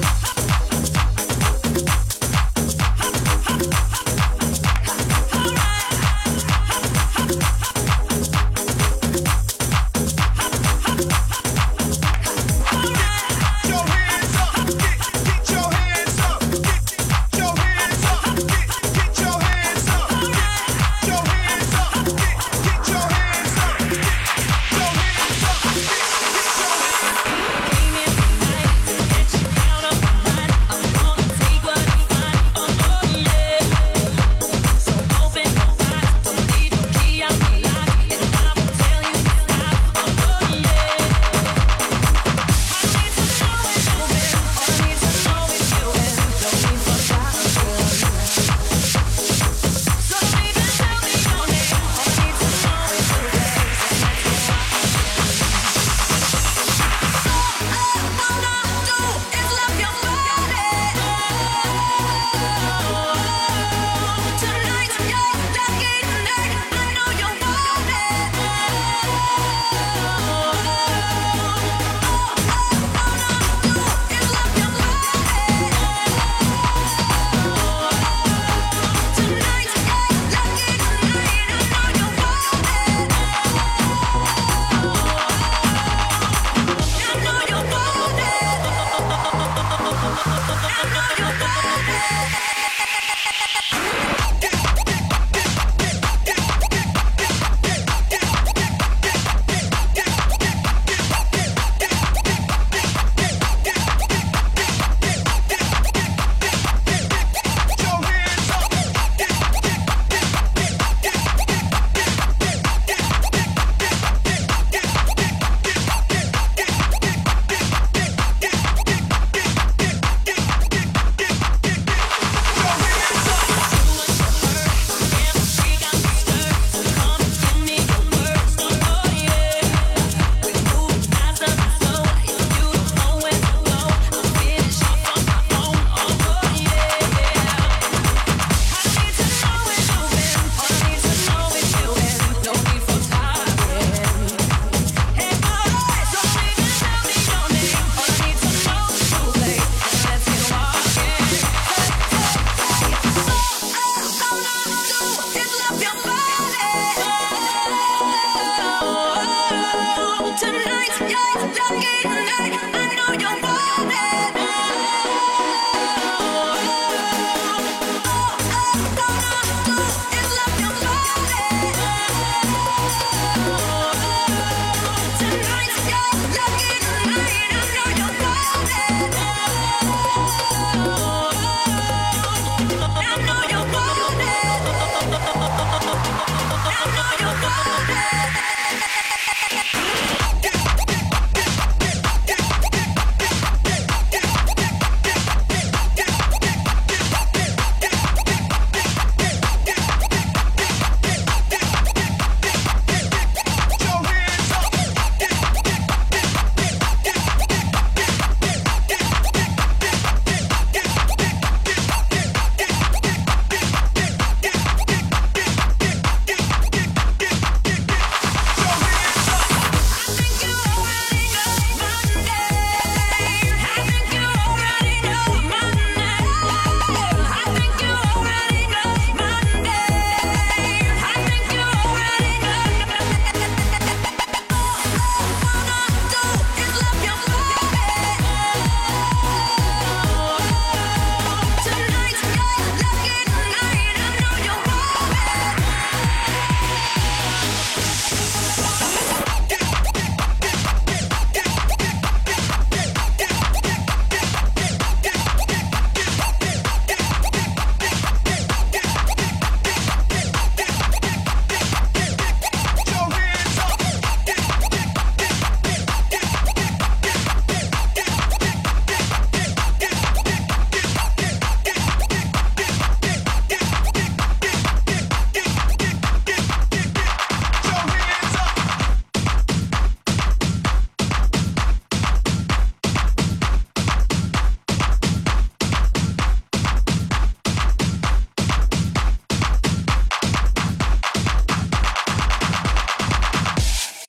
Bye. I you're going Bye.